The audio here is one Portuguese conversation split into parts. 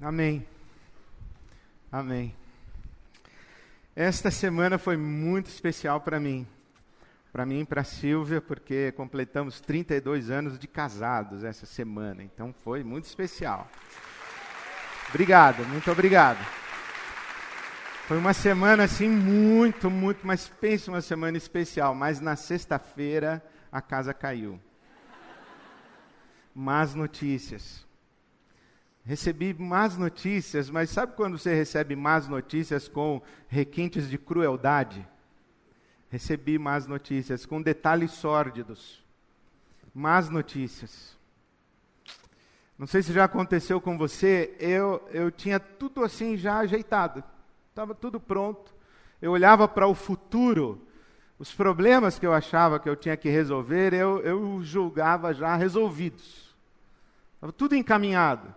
Amém. Amém. Esta semana foi muito especial para mim. Para mim e para Silvia, porque completamos 32 anos de casados essa semana. Então foi muito especial. Obrigado, muito obrigado. Foi uma semana assim muito, muito, mas pense uma semana especial. Mas na sexta-feira a casa caiu. Más notícias. Recebi más notícias, mas sabe quando você recebe más notícias com requintes de crueldade? Recebi más notícias com detalhes sórdidos. Más notícias. Não sei se já aconteceu com você, eu, eu tinha tudo assim já ajeitado. Estava tudo pronto. Eu olhava para o futuro, os problemas que eu achava que eu tinha que resolver, eu, eu julgava já resolvidos. Estava tudo encaminhado.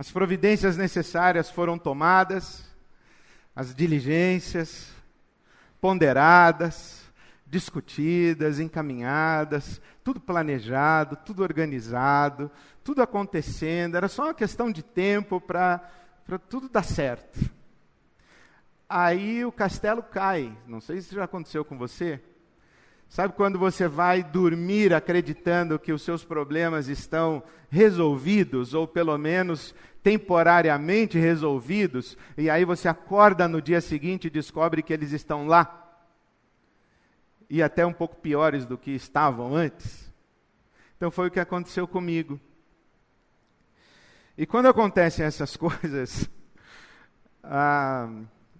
As providências necessárias foram tomadas, as diligências ponderadas, discutidas, encaminhadas, tudo planejado, tudo organizado, tudo acontecendo, era só uma questão de tempo para tudo dar certo. Aí o castelo cai, não sei se já aconteceu com você. Sabe quando você vai dormir acreditando que os seus problemas estão resolvidos, ou pelo menos temporariamente resolvidos, e aí você acorda no dia seguinte e descobre que eles estão lá, e até um pouco piores do que estavam antes. Então foi o que aconteceu comigo. E quando acontecem essas coisas, a,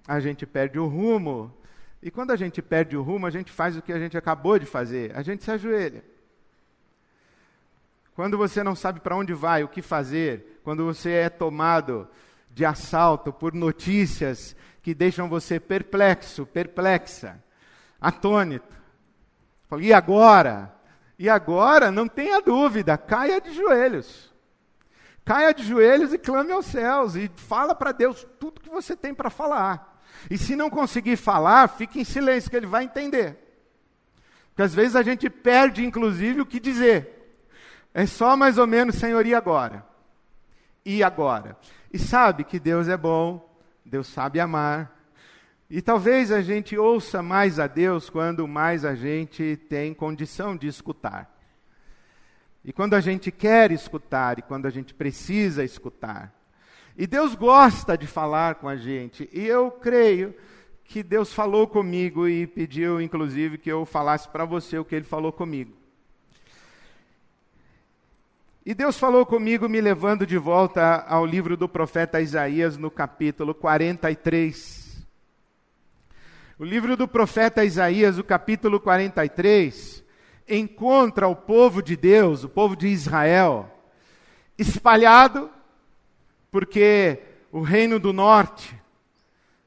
a gente perde o rumo. E quando a gente perde o rumo, a gente faz o que a gente acabou de fazer: a gente se ajoelha. Quando você não sabe para onde vai, o que fazer, quando você é tomado de assalto por notícias que deixam você perplexo, perplexa, atônito. E agora? E agora, não tenha dúvida, caia de joelhos. Caia de joelhos e clame aos céus e fala para Deus tudo que você tem para falar. E se não conseguir falar, fique em silêncio que ele vai entender. Porque às vezes a gente perde inclusive o que dizer. É só mais ou menos, Senhor, e agora? E agora? E sabe que Deus é bom, Deus sabe amar. E talvez a gente ouça mais a Deus quando mais a gente tem condição de escutar. E quando a gente quer escutar e quando a gente precisa escutar. E Deus gosta de falar com a gente. E eu creio que Deus falou comigo e pediu, inclusive, que eu falasse para você o que ele falou comigo. E Deus falou comigo, me levando de volta ao livro do profeta Isaías, no capítulo 43. O livro do profeta Isaías, o capítulo 43, encontra o povo de Deus, o povo de Israel, espalhado, porque o reino do norte,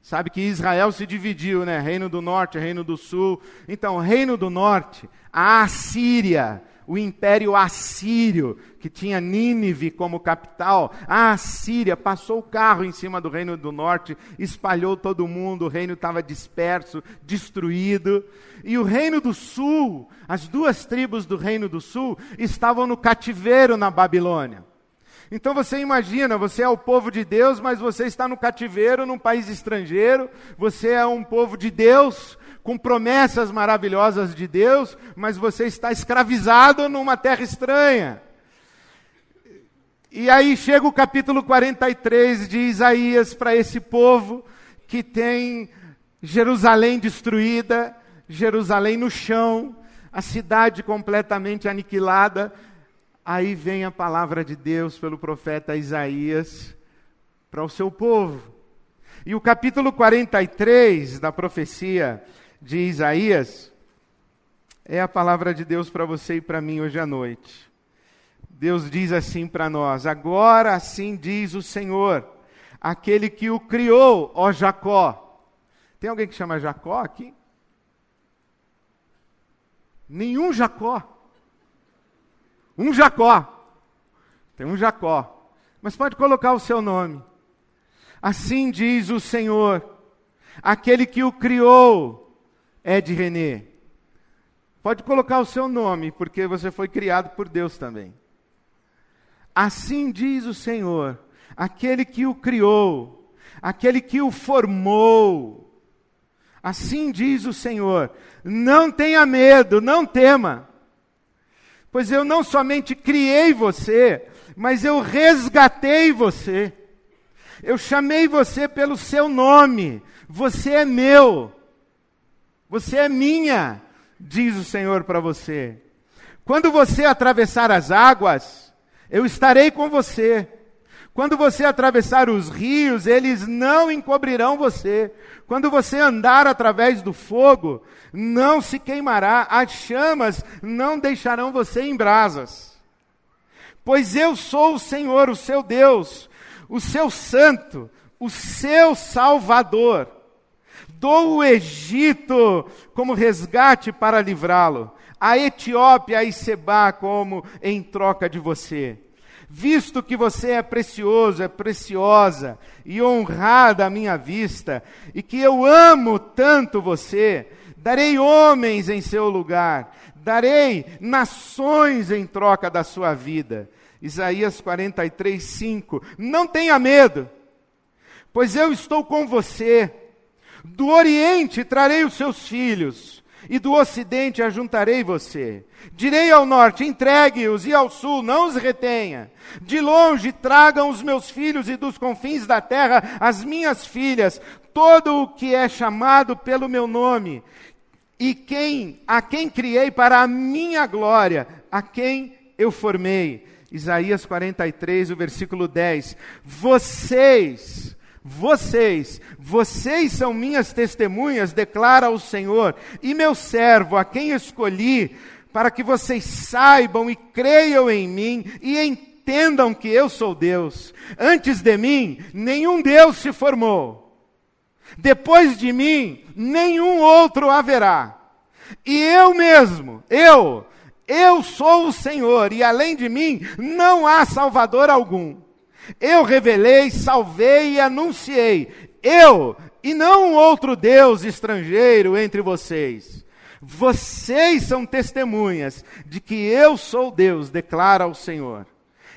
sabe que Israel se dividiu, né? Reino do norte, reino do sul. Então, reino do norte, a Assíria, o império assírio, que tinha Nínive como capital, a Assíria passou o carro em cima do reino do norte, espalhou todo mundo, o reino estava disperso, destruído. E o reino do sul, as duas tribos do reino do sul, estavam no cativeiro na Babilônia. Então você imagina, você é o povo de Deus, mas você está no cativeiro num país estrangeiro, você é um povo de Deus, com promessas maravilhosas de Deus, mas você está escravizado numa terra estranha. E aí chega o capítulo 43 de Isaías para esse povo que tem Jerusalém destruída, Jerusalém no chão, a cidade completamente aniquilada. Aí vem a palavra de Deus pelo profeta Isaías para o seu povo. E o capítulo 43 da profecia de Isaías é a palavra de Deus para você e para mim hoje à noite. Deus diz assim para nós: Agora assim diz o Senhor, aquele que o criou, ó Jacó. Tem alguém que chama Jacó aqui? Nenhum Jacó. Um Jacó. Tem um Jacó. Mas pode colocar o seu nome. Assim diz o Senhor, aquele que o criou, Ed René. Pode colocar o seu nome, porque você foi criado por Deus também. Assim diz o Senhor, aquele que o criou, aquele que o formou. Assim diz o Senhor: não tenha medo, não tema, pois eu não somente criei você, mas eu resgatei você. Eu chamei você pelo seu nome. Você é meu. Você é minha, diz o Senhor para você. Quando você atravessar as águas, eu estarei com você. Quando você atravessar os rios, eles não encobrirão você. Quando você andar através do fogo, não se queimará, as chamas não deixarão você em brasas. Pois eu sou o Senhor, o seu Deus, o seu santo, o seu salvador. Dou o Egito como resgate para livrá-lo, a Etiópia e Seba como em troca de você. Visto que você é precioso, é preciosa e honrada à minha vista, e que eu amo tanto você, darei homens em seu lugar, darei nações em troca da sua vida. Isaías 43, 5. Não tenha medo, pois eu estou com você. Do Oriente trarei os seus filhos, e do Ocidente ajuntarei você. Direi ao norte: entregue-os, e ao sul, não os retenha. De longe tragam os meus filhos, e dos confins da terra as minhas filhas, todo o que é chamado pelo meu nome, e quem a quem criei para a minha glória, a quem eu formei. Isaías 43, o versículo 10. Vocês, vocês, vocês são minhas testemunhas, declara o Senhor, e meu servo, a quem escolhi, para que vocês saibam e creiam em mim e entendam que eu sou Deus. Antes de mim, nenhum Deus se formou. Depois de mim, nenhum outro haverá. E eu mesmo, eu, eu sou o Senhor e além de mim não há Salvador algum. Eu revelei, salvei e anunciei. Eu e não outro Deus estrangeiro entre vocês. Vocês são testemunhas de que eu sou Deus, declara o Senhor.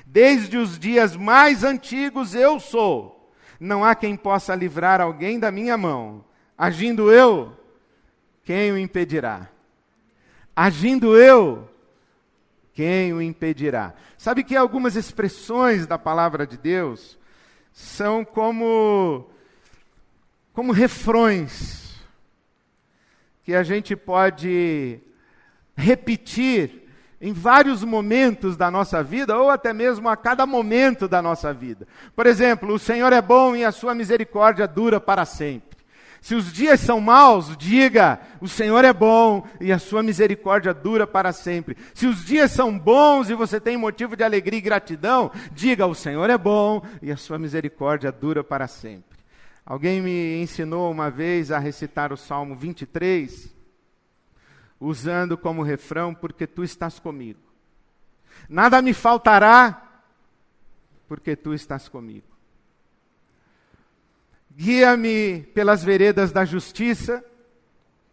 Desde os dias mais antigos eu sou. Não há quem possa livrar alguém da minha mão. Agindo eu, quem o impedirá? Agindo eu, quem o impedirá? Sabe que algumas expressões da palavra de Deus são como como refrões que a gente pode repetir em vários momentos da nossa vida, ou até mesmo a cada momento da nossa vida. Por exemplo, o Senhor é bom e a sua misericórdia dura para sempre. Se os dias são maus, diga: o Senhor é bom e a sua misericórdia dura para sempre. Se os dias são bons e você tem motivo de alegria e gratidão, diga: o Senhor é bom e a sua misericórdia dura para sempre. Alguém me ensinou uma vez a recitar o Salmo 23, usando como refrão: Porque tu estás comigo. Nada me faltará, porque tu estás comigo. Guia-me pelas veredas da justiça,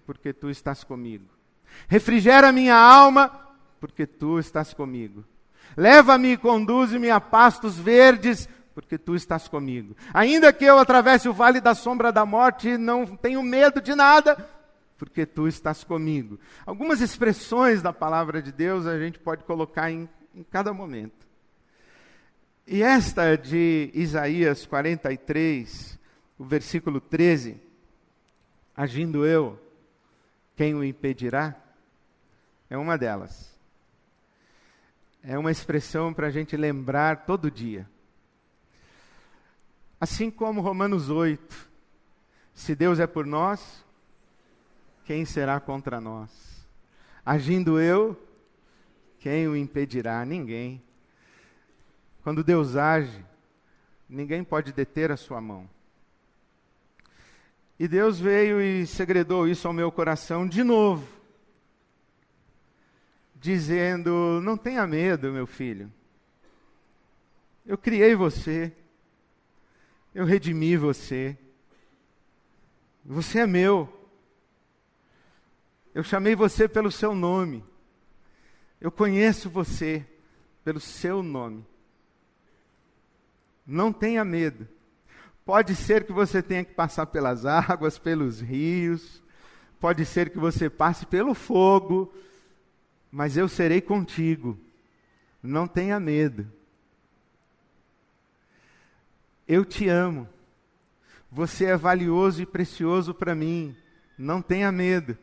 porque tu estás comigo. Refrigera minha alma, porque tu estás comigo. Leva-me e conduze-me a pastos verdes, porque tu estás comigo. Ainda que eu atravesse o vale da sombra da morte, não tenho medo de nada, porque tu estás comigo. Algumas expressões da palavra de Deus a gente pode colocar em, em cada momento. E esta de Isaías 43, o versículo 13: Agindo eu, quem o impedirá? É uma delas. É uma expressão para a gente lembrar todo dia. Assim como Romanos 8: Se Deus é por nós, quem será contra nós? Agindo eu, quem o impedirá? Ninguém. Quando Deus age, ninguém pode deter a sua mão. E Deus veio e segredou isso ao meu coração de novo, dizendo: Não tenha medo, meu filho. Eu criei você, eu redimi você, você é meu. Eu chamei você pelo seu nome, eu conheço você pelo seu nome. Não tenha medo. Pode ser que você tenha que passar pelas águas, pelos rios, pode ser que você passe pelo fogo, mas eu serei contigo. Não tenha medo. Eu te amo. Você é valioso e precioso para mim. Não tenha medo.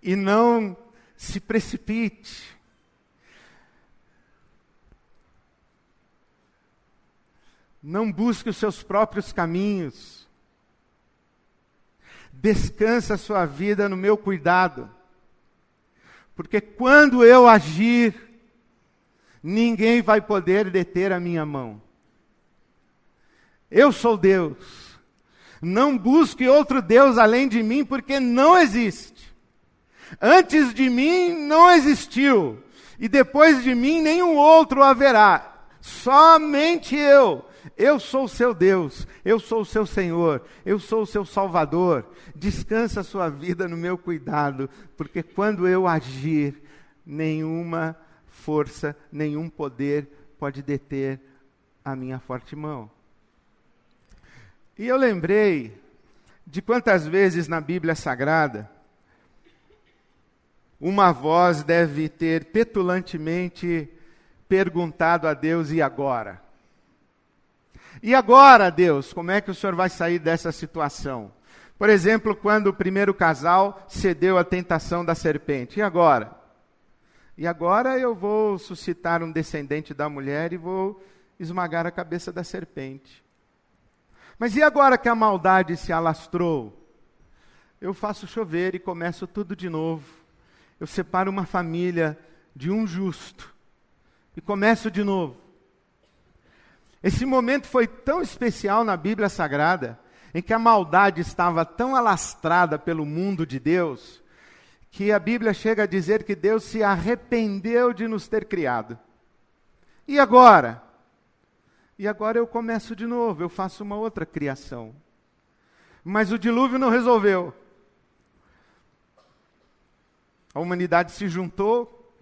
E não se precipite. Não busque os seus próprios caminhos. Descansa a sua vida no meu cuidado. Porque quando eu agir, ninguém vai poder deter a minha mão. Eu sou Deus. Não busque outro Deus além de mim, porque não existe. Antes de mim não existiu, e depois de mim nenhum outro haverá. Somente eu. Eu sou o seu Deus, eu sou o seu Senhor, eu sou o seu Salvador. Descansa a sua vida no meu cuidado, porque quando eu agir, nenhuma força, nenhum poder pode deter a minha forte mão. E eu lembrei de quantas vezes na Bíblia Sagrada uma voz deve ter petulantemente perguntado a Deus: e agora? E agora, Deus, como é que o Senhor vai sair dessa situação? Por exemplo, quando o primeiro casal cedeu à tentação da serpente. E agora? E agora eu vou suscitar um descendente da mulher e vou esmagar a cabeça da serpente. Mas e agora que a maldade se alastrou? Eu faço chover e começo tudo de novo. Eu separo uma família de um justo e começo de novo. Esse momento foi tão especial na Bíblia Sagrada, em que a maldade estava tão alastrada pelo mundo de Deus, que a Bíblia chega a dizer que Deus se arrependeu de nos ter criado. E agora? E agora eu começo de novo, eu faço uma outra criação. Mas o dilúvio não resolveu. A humanidade se juntou,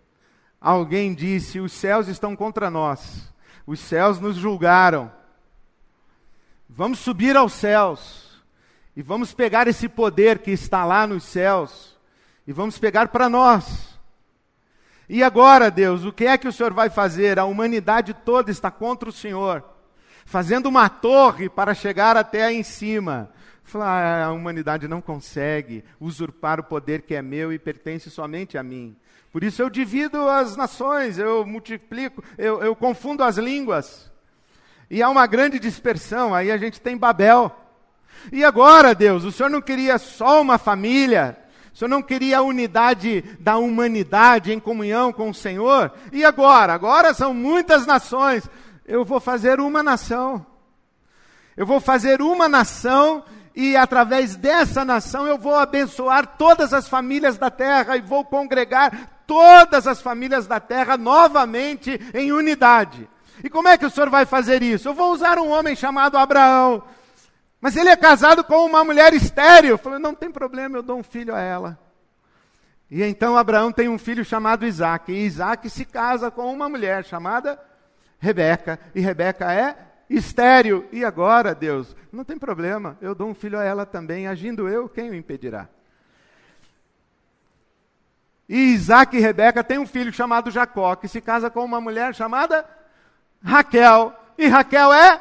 alguém disse: os céus estão contra nós, os céus nos julgaram. Vamos subir aos céus e vamos pegar esse poder que está lá nos céus e vamos pegar para nós. E agora, Deus, o que é que o Senhor vai fazer? A humanidade toda está contra o Senhor, fazendo uma torre para chegar até em cima. Falar, ah, a humanidade não consegue usurpar o poder que é meu e pertence somente a mim. Por isso eu divido as nações, eu multiplico, eu, eu confundo as línguas. E há uma grande dispersão, aí a gente tem Babel. E agora, Deus, o Senhor não queria só uma família, o Senhor não queria a unidade da humanidade em comunhão com o Senhor? E agora? Agora são muitas nações. Eu vou fazer uma nação. Eu vou fazer uma nação e através dessa nação eu vou abençoar todas as famílias da terra e vou congregar todas as famílias da terra novamente em unidade. E como é que o Senhor vai fazer isso? Eu vou usar um homem chamado Abraão. Mas ele é casado com uma mulher estéril. Falei, não tem problema, eu dou um filho a ela. E então Abraão tem um filho chamado Isaac. E Isaac se casa com uma mulher chamada Rebeca. E Rebeca é estéril. E agora, Deus, não tem problema, eu dou um filho a ela também. Agindo eu, quem o impedirá? E Isaac e Rebeca têm um filho chamado Jacó, que se casa com uma mulher chamada Raquel. E Raquel é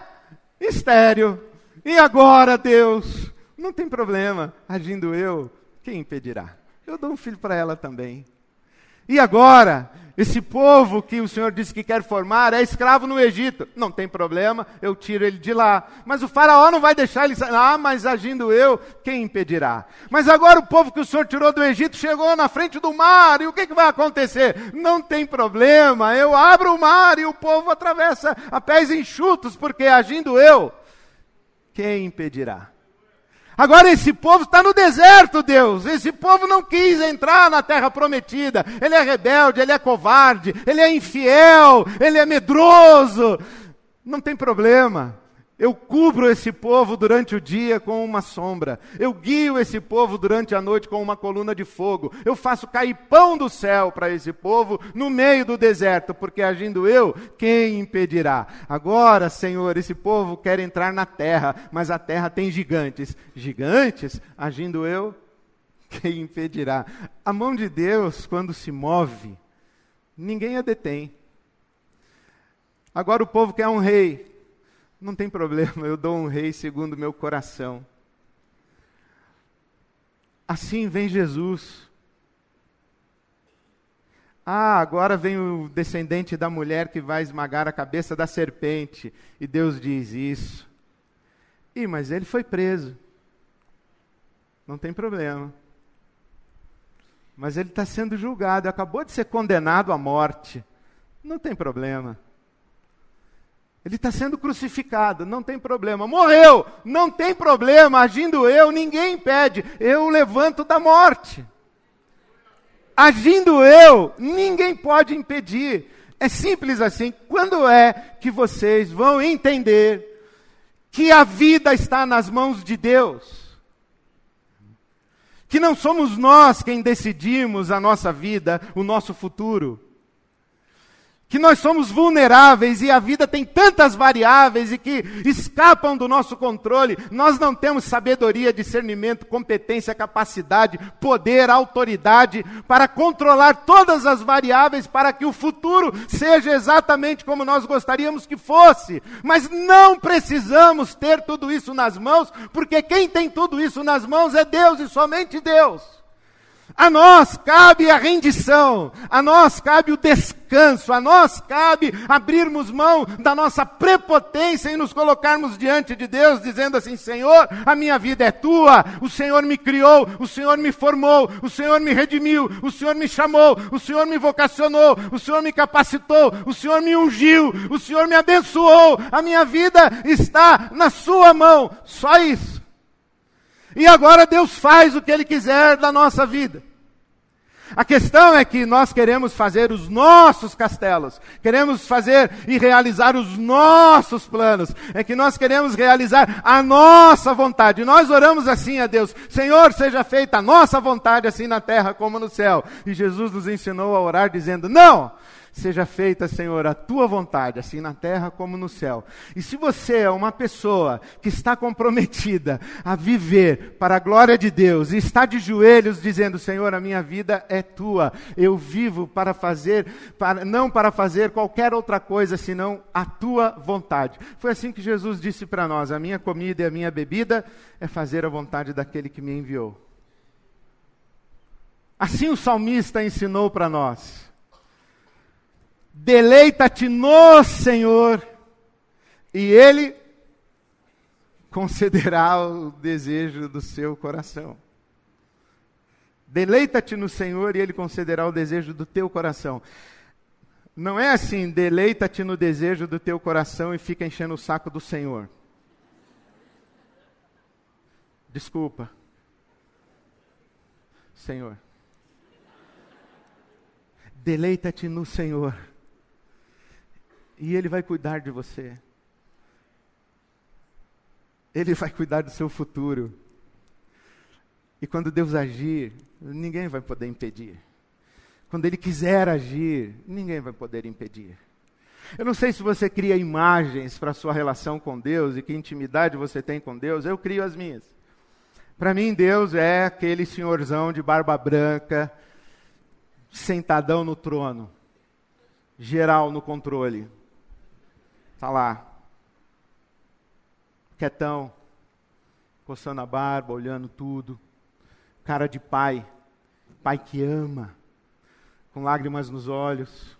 estéril. E agora, Deus? Não tem problema, agindo eu, quem impedirá? Eu dou um filho para ela também. E agora, esse povo que o Senhor disse que quer formar é escravo no Egito. Não tem problema, eu tiro ele de lá. Mas o faraó não vai deixar ele sair. Ah, mas agindo eu, quem impedirá? Mas agora o povo que o Senhor tirou do Egito chegou na frente do mar. E o que, que vai acontecer? Não tem problema, eu abro o mar e o povo atravessa a pés enxutos, porque agindo eu, quem impedirá? Agora esse povo está no deserto, Deus. Esse povo não quis entrar na terra prometida. Ele é rebelde, ele é covarde, ele é infiel, ele é medroso. Não tem problema. Eu cubro esse povo durante o dia com uma sombra. Eu guio esse povo durante a noite com uma coluna de fogo. Eu faço cair pão do céu para esse povo no meio do deserto, porque agindo eu, quem impedirá? Agora, Senhor, esse povo quer entrar na terra, mas a terra tem gigantes. Gigantes? Agindo eu, quem impedirá? A mão de Deus, quando se move, ninguém a detém. Agora o povo quer um rei. Não tem problema, eu dou um rei segundo o meu coração. Assim vem Jesus. Ah, agora vem o descendente da mulher que vai esmagar a cabeça da serpente. E Deus diz isso. Ih, mas ele foi preso. Não tem problema. Mas ele está sendo julgado, acabou de ser condenado à morte. Não tem problema. Ele está sendo crucificado, não tem problema. Morreu, não tem problema. Agindo eu, ninguém impede. Eu levanto da morte. Agindo eu, ninguém pode impedir. É simples assim. Quando é que vocês vão entender que a vida está nas mãos de Deus? Que não somos nós quem decidimos a nossa vida, o nosso futuro que nós somos vulneráveis e a vida tem tantas variáveis e que escapam do nosso controle. Nós não temos sabedoria, discernimento, competência, capacidade, poder, autoridade para controlar todas as variáveis para que o futuro seja exatamente como nós gostaríamos que fosse. Mas não precisamos ter tudo isso nas mãos, porque quem tem tudo isso nas mãos é Deus e somente Deus. A nós cabe a rendição, a nós cabe o descanso, a nós cabe abrirmos mão da nossa prepotência e nos colocarmos diante de Deus, dizendo assim: Senhor, a minha vida é tua, o Senhor me criou, o Senhor me formou, o Senhor me redimiu, o Senhor me chamou, o Senhor me vocacionou, o Senhor me capacitou, o Senhor me ungiu, o Senhor me abençoou, a minha vida está na Sua mão, só isso. E agora Deus faz o que Ele quiser da nossa vida. A questão é que nós queremos fazer os nossos castelos, queremos fazer e realizar os nossos planos, é que nós queremos realizar a nossa vontade. Nós oramos assim a Deus: Senhor, seja feita a nossa vontade, assim na terra como no céu. E Jesus nos ensinou a orar dizendo: Não, Seja feita, Senhor, a tua vontade, assim na terra como no céu. E se você é uma pessoa que está comprometida a viver para a glória de Deus e está de joelhos dizendo: Senhor, a minha vida é tua. Eu vivo para fazer, para, não para fazer qualquer outra coisa senão a tua vontade. Foi assim que Jesus disse para nós: A minha comida e a minha bebida é fazer a vontade daquele que me enviou. Assim o salmista ensinou para nós. Deleita-te no Senhor, e Ele concederá o desejo do seu coração. Deleita-te no Senhor e Ele concederá o desejo do teu coração. Não é assim, deleita-te no desejo do teu coração e fica enchendo o saco do Senhor. Desculpa. Senhor. Deleita-te no Senhor e Ele vai cuidar de você. Ele vai cuidar do seu futuro. E quando Deus agir, ninguém vai poder impedir. Quando Ele quiser agir, ninguém vai poder impedir. Eu não sei se você cria imagens para a sua relação com Deus e que intimidade você tem com Deus, eu crio as minhas. Para mim, Deus é aquele senhorzão de barba branca, sentadão no trono, geral no controle. Está lá. Quietão. Coçando a barba, olhando tudo. Cara de pai. Pai que ama. Com lágrimas nos olhos.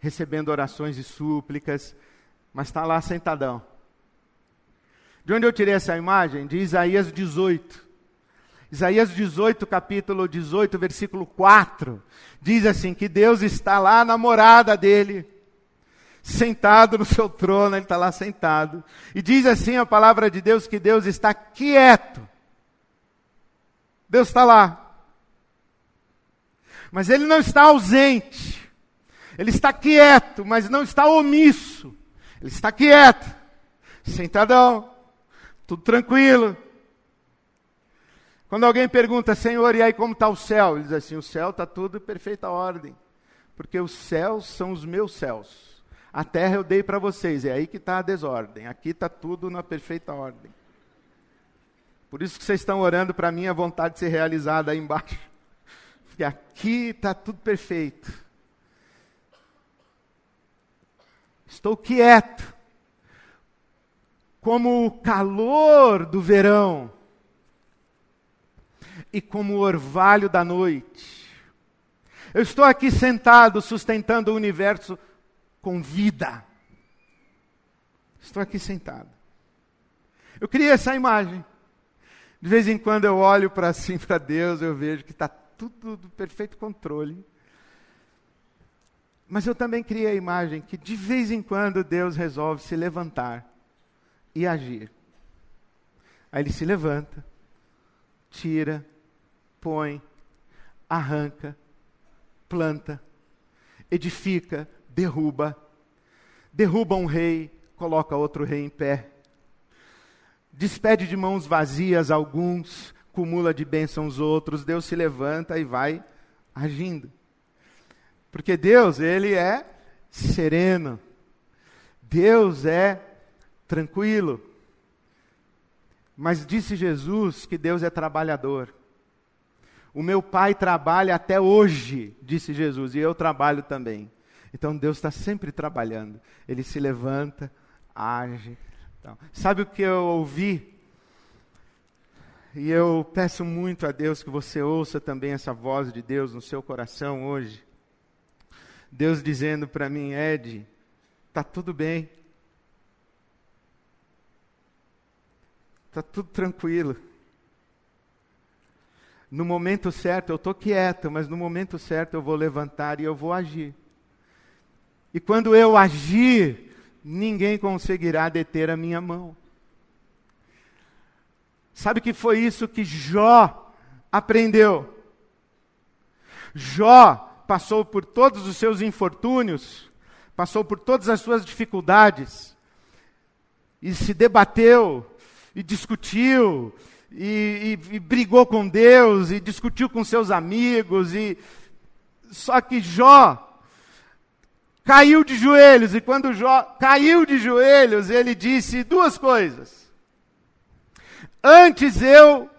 Recebendo orações e súplicas. Mas está lá sentadão. De onde eu tirei essa imagem? De Isaías 18. Isaías 18, capítulo 18, versículo 4, diz assim: que Deus está lá na morada dele, sentado no seu trono, ele está lá sentado. E diz assim a palavra de Deus que Deus está quieto. Deus está lá. Mas ele não está ausente. Ele está quieto, mas não está omisso. Ele está quieto. sentadão, tudo tranquilo. Quando alguém pergunta, Senhor, e aí como está o céu? Ele diz assim: o céu está tudo em perfeita ordem, porque os céus são os meus céus. A terra eu dei para vocês, é aí que está a desordem. Aqui está tudo na perfeita ordem. Por isso que vocês estão orando para a minha vontade ser realizada aí embaixo. Porque aqui está tudo perfeito. Estou quieto, como o calor do verão e como o orvalho da noite. Eu estou aqui sentado, sustentando o universo com vida. Estou aqui sentado. Eu criei essa imagem. De vez em quando eu olho para assim para Deus, eu vejo que está tudo do perfeito controle. Mas eu também criei a imagem que de vez em quando Deus resolve se levantar e agir. Aí ele se levanta, tira, põe, arranca, planta, edifica, derruba, derruba um rei, coloca outro rei em pé, despede de mãos vazias alguns, cumula de bênçãos outros, Deus se levanta e vai agindo. Porque Deus, ele é sereno. Deus é tranquilo. Mas disse Jesus que Deus é trabalhador. O meu pai trabalha até hoje, disse Jesus, e eu trabalho também. Então Deus está sempre trabalhando. Ele se levanta, age. Então, sabe o que eu ouvi? E eu peço muito a Deus que você ouça também essa voz de Deus no seu coração hoje. Deus dizendo para mim, Ed, tá tudo bem. Tá tudo tranquilo. No momento certo eu estou quieto, mas no momento certo eu vou levantar e eu vou agir. E quando eu agir, ninguém conseguirá deter a minha mão. Sabe que foi isso que Jó aprendeu? Jó passou por todos os seus infortúnios, passou por todas as suas dificuldades, e se debateu, e discutiu, e, e, e brigou com Deus, e discutiu com seus amigos, e só que Jó caiu de joelhos, e quando Jó caiu de joelhos, ele disse duas coisas. Antes eu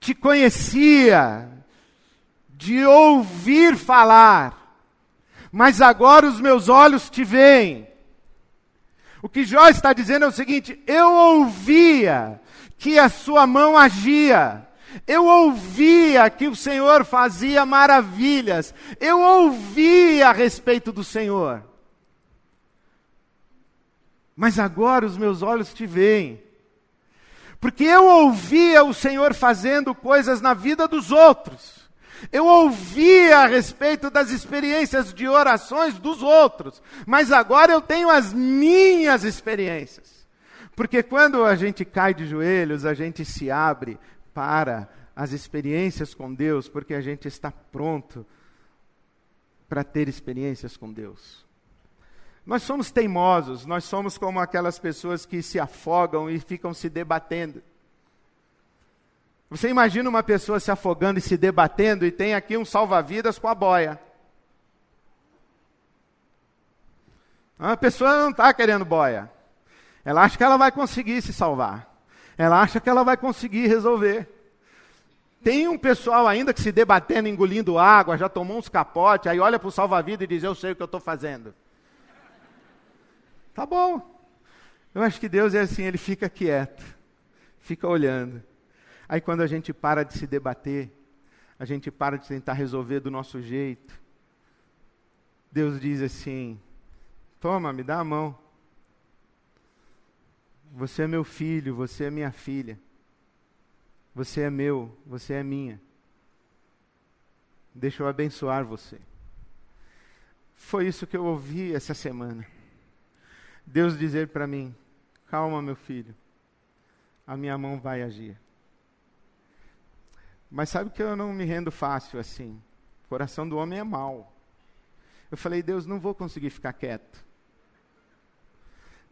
te conhecia de ouvir falar, mas agora os meus olhos te veem. O que Jó está dizendo é o seguinte: eu ouvia que a sua mão agia, eu ouvia que o Senhor fazia maravilhas. Eu ouvia a respeito do Senhor. Mas agora os meus olhos te veem. Porque eu ouvia o Senhor fazendo coisas na vida dos outros. Eu ouvia a respeito das experiências de orações dos outros. Mas agora eu tenho as minhas experiências. Porque quando a gente cai de joelhos, a gente se abre para as experiências com Deus, porque a gente está pronto para ter experiências com Deus. Nós somos teimosos, nós somos como aquelas pessoas que se afogam e ficam se debatendo. Você imagina uma pessoa se afogando e se debatendo e tem aqui um salva-vidas com a boia. A pessoa não está querendo boia. Ela acha que ela vai conseguir se salvar. Ela acha que ela vai conseguir resolver. Tem um pessoal ainda que se debatendo, engolindo água, já tomou uns capotes, aí olha para o salva-vida e diz: Eu sei o que eu estou fazendo. Tá bom. Eu acho que Deus é assim, ele fica quieto, fica olhando. Aí quando a gente para de se debater, a gente para de tentar resolver do nosso jeito, Deus diz assim: Toma, me dá a mão. Você é meu filho, você é minha filha. Você é meu, você é minha. Deixa eu abençoar você. Foi isso que eu ouvi essa semana. Deus dizer para mim: calma, meu filho, a minha mão vai agir. Mas sabe que eu não me rendo fácil assim. O coração do homem é mau. Eu falei, Deus, não vou conseguir ficar quieto.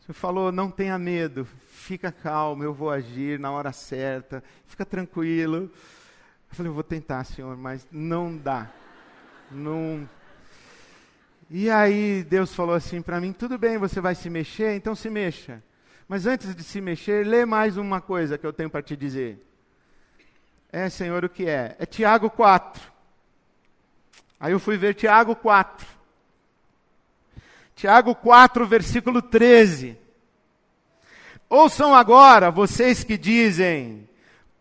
Você falou, não tenha medo, fica calmo, eu vou agir na hora certa, fica tranquilo. Eu falei, eu vou tentar, Senhor, mas não dá. Não. E aí Deus falou assim para mim: tudo bem, você vai se mexer, então se mexa. Mas antes de se mexer, lê mais uma coisa que eu tenho para te dizer. É, Senhor, o que é? É Tiago 4. Aí eu fui ver Tiago 4. Tiago 4, versículo 13. Ouçam agora, vocês que dizem: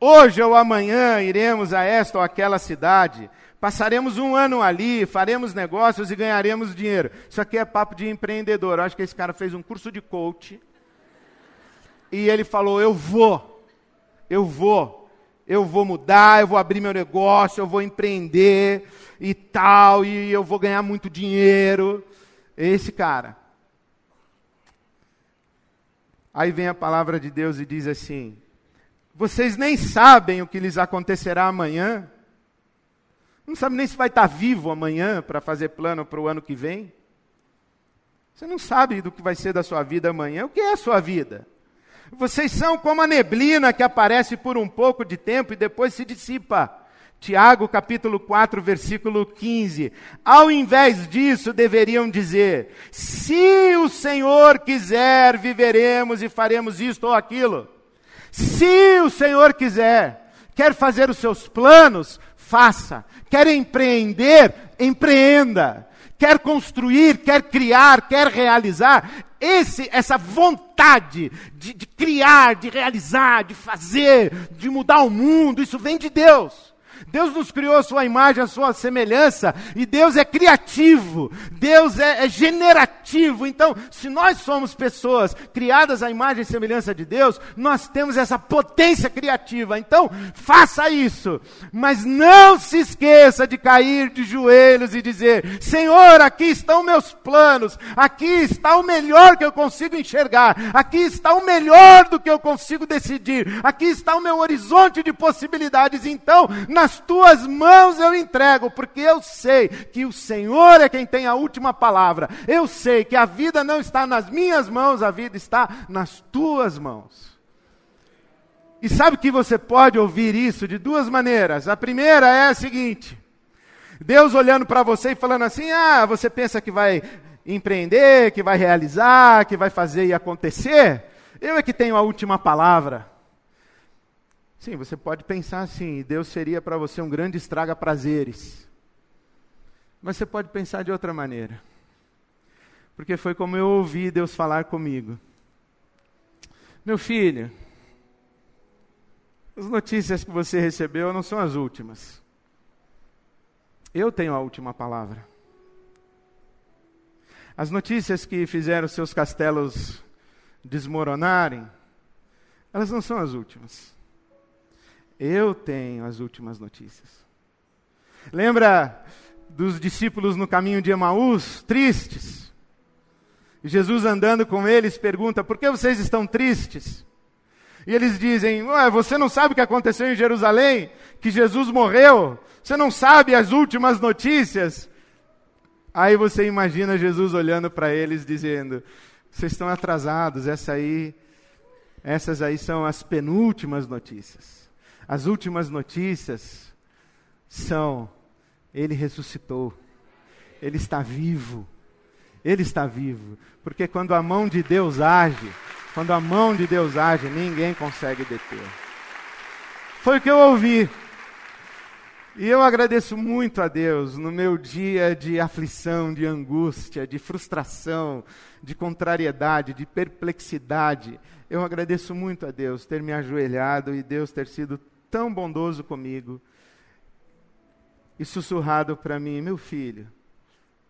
hoje ou amanhã iremos a esta ou aquela cidade, passaremos um ano ali, faremos negócios e ganharemos dinheiro. Isso aqui é papo de empreendedor. Eu acho que esse cara fez um curso de coach e ele falou: Eu vou, eu vou, eu vou mudar, eu vou abrir meu negócio, eu vou empreender e tal, e eu vou ganhar muito dinheiro. Esse cara. Aí vem a palavra de Deus e diz assim: Vocês nem sabem o que lhes acontecerá amanhã. Não sabe nem se vai estar vivo amanhã para fazer plano para o ano que vem. Você não sabe do que vai ser da sua vida amanhã. O que é a sua vida? Vocês são como a neblina que aparece por um pouco de tempo e depois se dissipa. Tiago capítulo 4, versículo 15. Ao invés disso, deveriam dizer: se o Senhor quiser, viveremos e faremos isto ou aquilo. Se o Senhor quiser, quer fazer os seus planos, faça. Quer empreender, empreenda quer construir, quer criar, quer realizar, esse, essa vontade de, de criar, de realizar, de fazer, de mudar o mundo, isso vem de Deus. Deus nos criou a sua imagem, a sua semelhança, e Deus é criativo, Deus é, é, generativo. Então, se nós somos pessoas criadas à imagem e semelhança de Deus, nós temos essa potência criativa. Então, faça isso, mas não se esqueça de cair de joelhos e dizer: Senhor, aqui estão meus planos, aqui está o melhor que eu consigo enxergar, aqui está o melhor do que eu consigo decidir, aqui está o meu horizonte de possibilidades. Então, nas tuas mãos eu entrego, porque eu sei que o Senhor é quem tem a última palavra. Eu sei que a vida não está nas minhas mãos, a vida está nas tuas mãos. E sabe que você pode ouvir isso de duas maneiras. A primeira é a seguinte: Deus olhando para você e falando assim: ah, você pensa que vai empreender, que vai realizar, que vai fazer e acontecer? Eu é que tenho a última palavra. Sim, você pode pensar assim: Deus seria para você um grande estraga-prazeres. Mas você pode pensar de outra maneira. Porque foi como eu ouvi Deus falar comigo. Meu filho, as notícias que você recebeu não são as últimas. Eu tenho a última palavra. As notícias que fizeram seus castelos desmoronarem, elas não são as últimas. Eu tenho as últimas notícias. Lembra dos discípulos no caminho de Emaús, tristes? Jesus andando com eles pergunta: Por que vocês estão tristes? E eles dizem: Ué, Você não sabe o que aconteceu em Jerusalém? Que Jesus morreu? Você não sabe as últimas notícias? Aí você imagina Jesus olhando para eles dizendo: Vocês estão atrasados, essa aí, essas aí são as penúltimas notícias. As últimas notícias são: Ele ressuscitou, Ele está vivo, Ele está vivo. Porque quando a mão de Deus age, quando a mão de Deus age, ninguém consegue deter. Foi o que eu ouvi. E eu agradeço muito a Deus no meu dia de aflição, de angústia, de frustração, de contrariedade, de perplexidade. Eu agradeço muito a Deus ter me ajoelhado e Deus ter sido tão bondoso comigo e sussurrado para mim: Meu filho,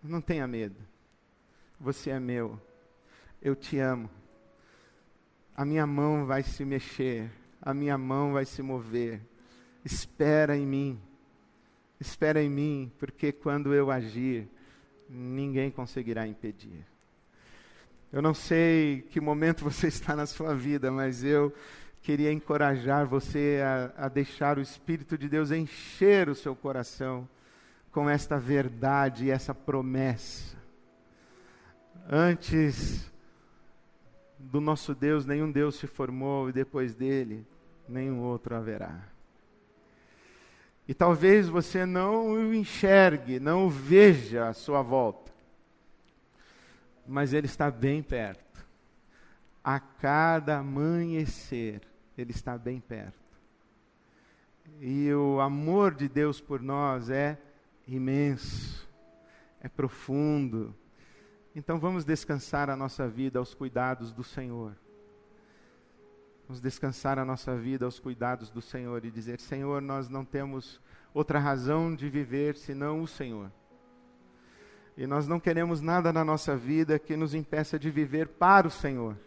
não tenha medo, você é meu, eu te amo. A minha mão vai se mexer, a minha mão vai se mover. Espera em mim, espera em mim, porque quando eu agir, ninguém conseguirá impedir. Eu não sei que momento você está na sua vida, mas eu queria encorajar você a, a deixar o Espírito de Deus encher o seu coração com esta verdade e essa promessa. Antes do nosso Deus, nenhum Deus se formou e depois dele, nenhum outro haverá. E talvez você não o enxergue, não o veja à sua volta, mas ele está bem perto. A cada amanhecer, ele está bem perto. E o amor de Deus por nós é imenso, é profundo. Então vamos descansar a nossa vida aos cuidados do Senhor. Vamos descansar a nossa vida aos cuidados do Senhor e dizer: Senhor, nós não temos outra razão de viver senão o Senhor. E nós não queremos nada na nossa vida que nos impeça de viver para o Senhor.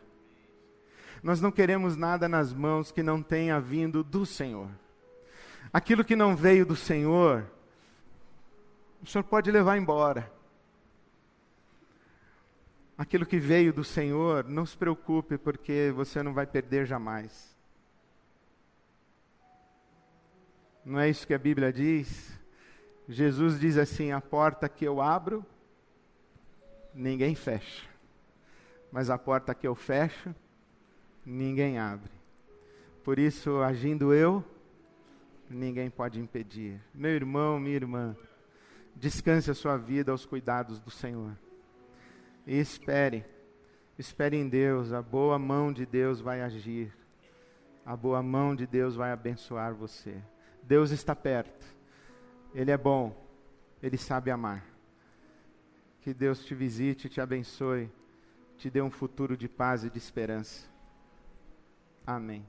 Nós não queremos nada nas mãos que não tenha vindo do Senhor. Aquilo que não veio do Senhor, o Senhor pode levar embora. Aquilo que veio do Senhor, não se preocupe, porque você não vai perder jamais. Não é isso que a Bíblia diz? Jesus diz assim: a porta que eu abro, ninguém fecha. Mas a porta que eu fecho, ninguém abre. Por isso, agindo eu, ninguém pode impedir. Meu irmão, minha irmã, descanse a sua vida aos cuidados do Senhor. E espere, espere em Deus, a boa mão de Deus vai agir. A boa mão de Deus vai abençoar você. Deus está perto. Ele é bom. Ele sabe amar. Que Deus te visite, te abençoe, te dê um futuro de paz e de esperança. Amém.